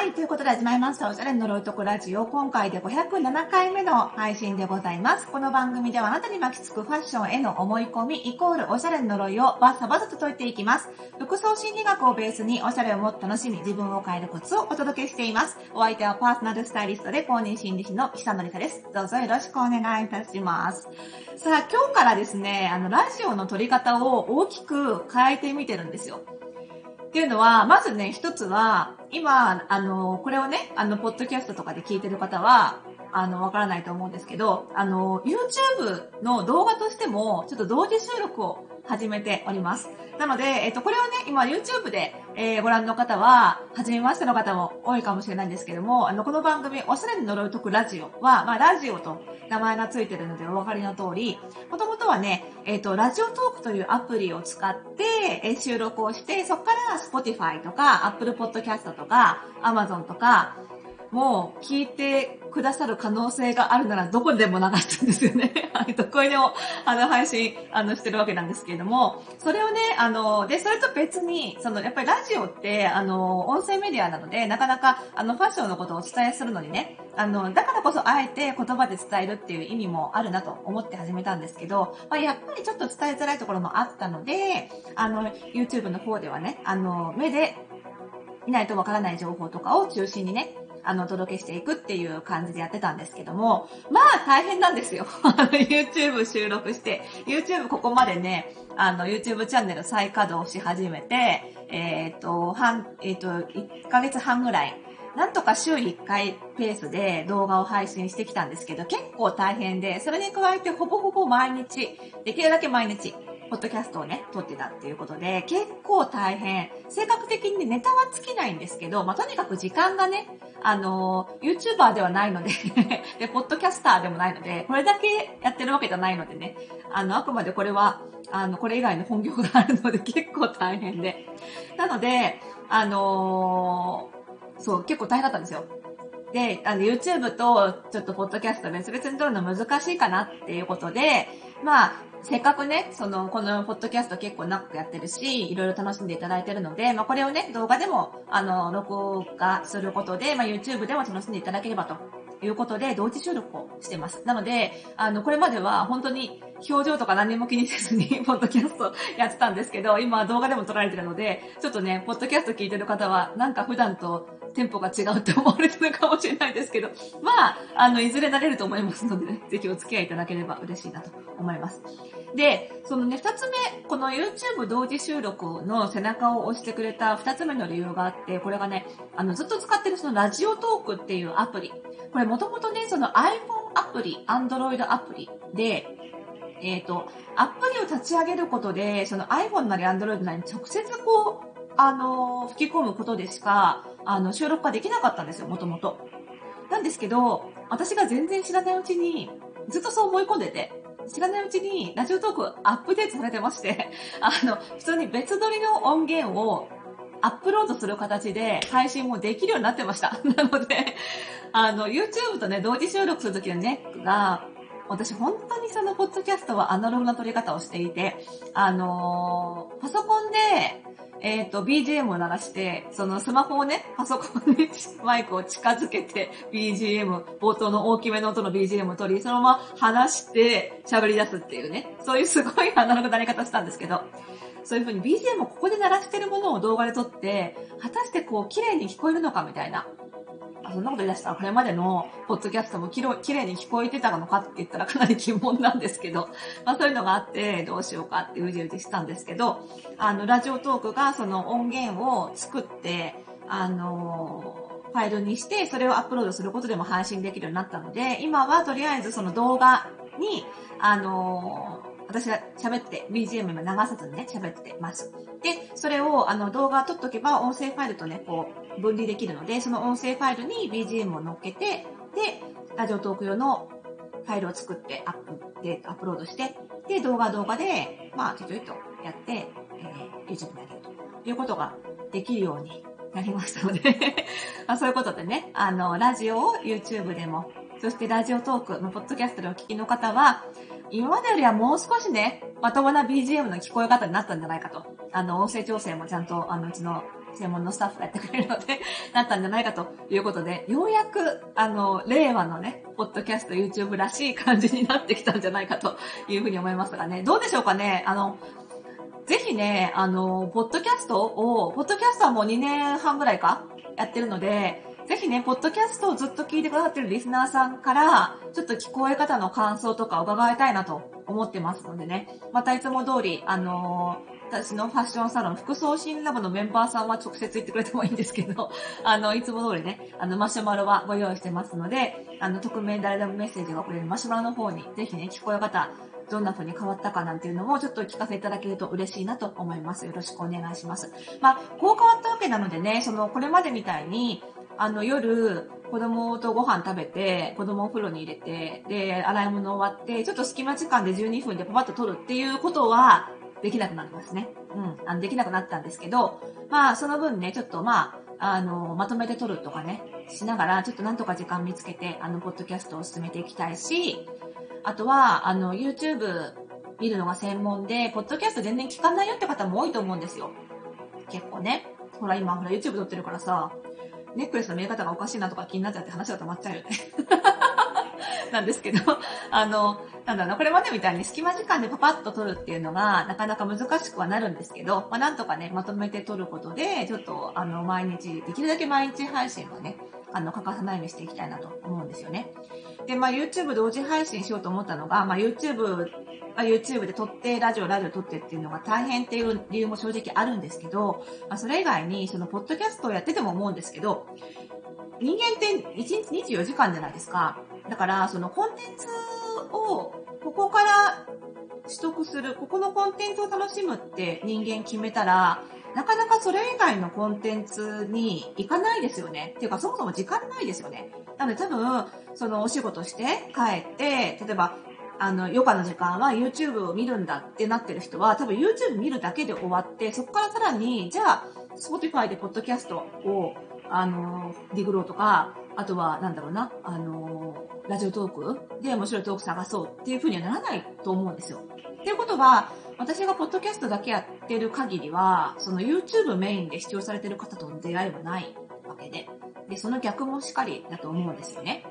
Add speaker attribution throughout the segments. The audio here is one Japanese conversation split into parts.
Speaker 1: はい、ということで始まりました、おしゃれの呪いとくラジオ。今回で507回目の配信でございます。この番組ではあなたに巻きつくファッションへの思い込み、イコールおしゃれの呪いをバッサバサと解いていきます。服装心理学をベースにおしゃれをもっと楽しみ、自分を変えるコツをお届けしています。お相手はパーソナルスタイリストで公認心理師の久典さです。どうぞよろしくお願いいたします。さあ、今日からですね、あの、ラジオの撮り方を大きく変えてみてるんですよ。っていうのは、まずね、一つは、今、あの、これをね、あの、ポッドキャストとかで聞いてる方は、あの、わからないと思うんですけど、あの、YouTube の動画としても、ちょっと同時収録を始めております。なので、えっと、これをね、今 YouTube で、えー、ご覧の方は、初めましての方も多いかもしれないんですけども、あの、この番組、おしゃれに呪い解くラジオは、まあ、ラジオと名前がついてるのでお分かりの通り、もともとはね、えっ、と、ラジオトークというアプリを使って、えー、収録をして、そこから Spotify とか、Apple Podcast とか、Amazon とか、もう聞いてくださる可能性があるならどこでも流したんですよね。はい、どこにでも、あの、配信、あの、してるわけなんですけれども、それをね、あの、で、それと別に、その、やっぱりラジオって、あの、音声メディアなので、なかなか、あの、ファッションのことをお伝えするのにね、あの、だからこそ、あえて言葉で伝えるっていう意味もあるなと思って始めたんですけど、まあ、やっぱりちょっと伝えづらいところもあったので、あの、YouTube の方ではね、あの、目で見ないとわからない情報とかを中心にね、あの、お届けしていくっていう感じでやってたんですけども、まあ大変なんですよ。YouTube 収録して、YouTube ここまでね、あの、YouTube チャンネル再稼働し始めて、えっ、と、半、えっ、と、1ヶ月半ぐらい、なんとか週1回ペースで動画を配信してきたんですけど、結構大変で、それに加えてほぼほぼ毎日、できるだけ毎日、ポッドキャストをね、撮ってたっていうことで、結構大変。性格的にネタは尽きないんですけど、まあ、とにかく時間がね、あの、YouTuber ではないので で、ポッドキャスターでもないので、これだけやってるわけじゃないのでね、あの、あくまでこれは、あの、これ以外の本業があるので 結構大変で。なので、あのー、そう、結構大変だったんですよ。で、あの、YouTube と、ちょっとポッドキャスト別々に撮るの難しいかなっていうことで、まあ、せっかくね、その、このポッドキャスト結構長くやってるし、いろいろ楽しんでいただいてるので、まあこれをね、動画でも、あの、録画することで、まあ YouTube でも楽しんでいただければということで、同時収録をしてます。なので、あの、これまでは本当に表情とか何も気にせずに、ポッドキャストやってたんですけど、今は動画でも撮られてるので、ちょっとね、ポッドキャスト聞いてる方は、なんか普段とテンポが違うって思われてるかもしれないですけど、まあ、あの、いずれ慣れると思いますので、ね、ぜひお付き合いいただければ嬉しいなと思います。で、そのね、二つ目、この YouTube 同時収録の背中を押してくれた二つ目の理由があって、これがね、あの、ずっと使ってるそのラジオトークっていうアプリ。これもともとね、その iPhone アプリ、Android アプリで、えっ、ー、と、アプリを立ち上げることで、その iPhone なり Android なりに直接こう、あの、吹き込むことでしか、あの、収録ができなかったんですよ、もともと。なんですけど、私が全然知らないうちに、ずっとそう思い込んでて、知らないうちにラジオトークアップデートされてまして、あの、普通に別撮りの音源をアップロードする形で配信もできるようになってました。なので、あの、YouTube とね、同時収録するときのネックが、私本当にそのポッドキャストはアナログな撮り方をしていて、あのー、パソコンでえっ、ー、と、BGM を流して、そのスマホをね、パソコンに マイクを近づけて、BGM、冒頭の大きめの音の BGM を取り、そのまま話して喋り出すっていうね、そういうすごいアナログなやり方したんですけど、そういう風に BGM をここで鳴らしてるものを動画で撮って、果たしてこう、綺麗に聞こえるのかみたいな。そんなこと言い出したら、これまでのポッドキャストもき綺麗に聞こえてたのかって言ったらかなり疑問なんですけど、まあそういうのがあって、どうしようかってうじうじしたんですけど、あの、ラジオトークがその音源を作って、あのファイルにして、それをアップロードすることでも配信できるようになったので、今はとりあえずその動画に、あの私が喋って、BGM 今流さずにね、喋ってます。で、それを、あの、動画を撮っとけば、音声ファイルとね、こう、分離できるので、その音声ファイルに BGM を乗っけて、で、ラジオトーク用のファイルを作って、アップで、アップロードして、で、動画動画で、まあ、ちょちょいとやって、えー、YouTube にあげるということができるようになりましたので あ、そういうことでね、あの、ラジオを YouTube でも、そしてラジオトーク、まポッドキャストでお聞きの方は、今までよりはもう少しね、まともな BGM の聞こえ方になったんじゃないかと。あの、音声調整もちゃんと、あの、うちの専門のスタッフがやってくれるので、なったんじゃないかということで、ようやく、あの、令和のね、ポッドキャスト、YouTube らしい感じになってきたんじゃないかというふうに思いますがね、どうでしょうかね、あの、ぜひね、あの、ポッドキャストを、ポッドキャストはもう2年半ぐらいか？やってるので、ぜひね、ポッドキャストをずっと聞いてくださってるリスナーさんから、ちょっと聞こえ方の感想とか伺いたいなと思ってますのでね、またいつも通り、あの私のファッションサロン、服装新ラボのメンバーさんは直接言ってくれてもいいんですけど、あの、いつも通りね、あの、マシュマロはご用意してますので、あの、匿名誰でもメッセージが送れるマシュマロの方に、ぜひね、聞こえ方、どんな風に変わったかなんていうのもちょっと聞かせていただけると嬉しいなと思います。よろしくお願いします。まあ、こう変わったわけなのでね、その、これまでみたいに、あの、夜、子供とご飯食べて、子供お風呂に入れて、で、洗い物終わって、ちょっと隙間時間で12分でパパッと取るっていうことは、できなくなりますね。うん。あの、できなくなったんですけど、まあ、その分ね、ちょっとまあ、あの、まとめて取るとかね、しながら、ちょっとなんとか時間見つけて、あの、ポッドキャストを進めていきたいし、あとは、あの、YouTube 見るのが専門で、ポッドキャスト全然聞かないよって方も多いと思うんですよ。結構ね。ほら、今、ほら、YouTube 撮ってるからさ、ネックレスの見え方がおかしいなとか気になっちゃって話が止まっちゃうよね。なんですけど、あの、なんだろうな、これまでみたいに隙間時間でパパッと撮るっていうのが、なかなか難しくはなるんですけど、まあ、なんとかね、まとめて撮ることで、ちょっと、あの、毎日、できるだけ毎日配信をね、あの、欠かさないようにしていきたいなと思うんですよね。で、まあ、YouTube 同時配信しようと思ったのが、まあ、YouTube、まあ、YouTube で撮って、ラジオ、ラジオ撮ってっていうのが大変っていう理由も正直あるんですけど、まあ、それ以外に、その、ポッドキャストをやってても思うんですけど、人間って1日24時間じゃないですか。だから、そのコンテンツを、ここから取得する、ここのコンテンツを楽しむって人間決めたら、なかなかそれ以外のコンテンツに行かないですよね。っていうか、そもそも時間ないですよね。なので多分、そのお仕事して帰って、例えば、あの、余暇の時間は YouTube を見るんだってなってる人は、多分 YouTube 見るだけで終わって、そこからさらに、じゃあ、Spotify でポッドキャストをあの、ディグローとか、あとは、なんだろうな、あの、ラジオトークで面白いトーク探そうっていう風にはならないと思うんですよ。っていうことは、私がポッドキャストだけやってる限りは、その YouTube メインで視聴されてる方との出会いはないわけで。で、その逆もしっかりだと思うんですよね。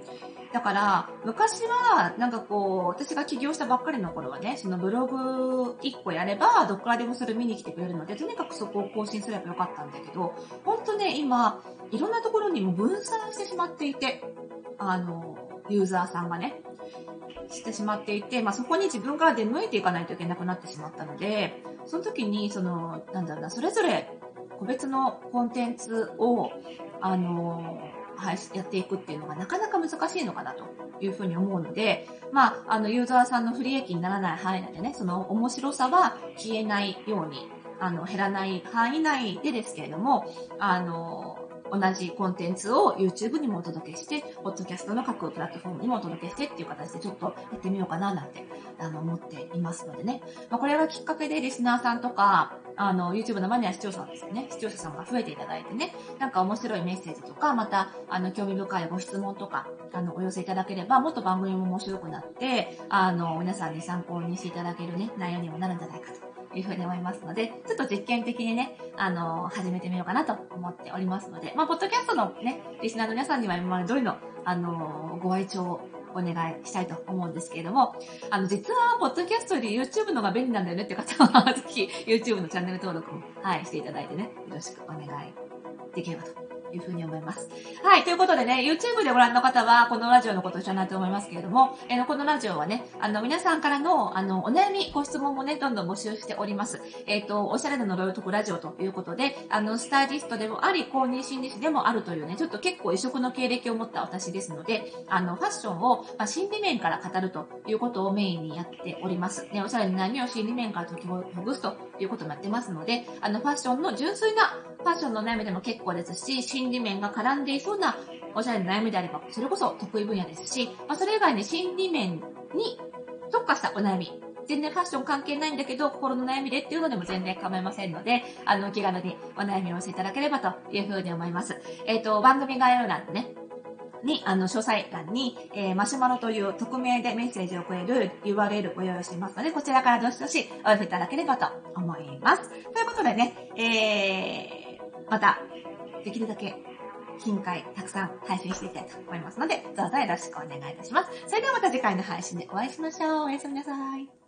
Speaker 1: だから、昔は、なんかこう、私が起業したばっかりの頃はね、そのブログ1個やれば、どっからでもそれ見に来てくれるので、とにかくそこを更新すればよかったんだけど、ほんとね、今、いろんなところにも分散してしまっていて、あの、ユーザーさんがね、してしまっていて、まあ、そこに自分から出向いていかないといけなくなってしまったので、その時に、その、なんだろうな、それぞれ個別のコンテンツを、あの、はい、やっていくっていうのがなかなか難しいのかなというふうに思うので、まあ、あの、ユーザーさんの不利益にならない範囲内でね、その面白さは消えないように、あの、減らない範囲内でですけれども、あの、同じコンテンツを YouTube にもお届けして、ポッドキャストの各プラットフォームにもお届けしてっていう形でちょっとやってみようかななんて、あの、思っていますのでね。まあ、これがきっかけでリスナーさんとか、あの、YouTube のマニア視聴者ですよね。視聴者さんが増えていただいてね、なんか面白いメッセージとか、また、あの、興味深いご質問とか、あの、お寄せいただければ、もっと番組も面白くなって、あの、皆さんに参考にしていただけるね、内容にもなるんじゃないかというふうに思いますので、ちょっと実験的にね、あの、始めてみようかなと思っておりますので、まあ、ポッドキャストのね、リスナーの皆さんには今まで通りの、あの、ご愛聴をお願いしたいと思うんですけれども、あの、実は、ポッドキャストより YouTube のが便利なんだよねって方は、ぜひ YouTube のチャンネル登録も、はい、していただいてね、よろしくお願いできればというふうに思います。はい。ということでね、YouTube でご覧の方は、このラジオのことを知らないと思いますけれども、えー、このラジオはね、あの、皆さんからの、あの、お悩み、ご質問もね、どんどん募集しております。えっ、ー、と、おしゃれな呪いを解くラジオということで、あの、スタイリストでもあり、公認心理師でもあるというね、ちょっと結構異色の経歴を持った私ですので、あの、ファッションを、まあ、心理面から語るということをメインにやっております。ね、おしゃれな悩みを心理面から解きほぐすということもやってますので、あの、ファッションの純粋なファッションの悩みでも結構ですし、心理面が絡んでいそうなおしゃれな悩みであれば、それこそ得意分野ですし、まあ、それ以外に心理面に特化したお悩み、全然ファッション関係ないんだけど、心の悩みでっていうのでも全然構いませんので、あの、気軽にお悩みをしていただければというふうに思います。えっ、ー、と、番組概要欄でね、に、あの、詳細欄に、えー、マシュマロという匿名でメッセージをくれる URL をご用意していますので、こちらからどしどしお寄せいただければと思います。ということでね、えー、また、できるだけ、頻回たくさん配信していきたいと思いますので、どうぞよろしくお願いいたします。それではまた次回の配信でお会いしましょう。おやすみなさい。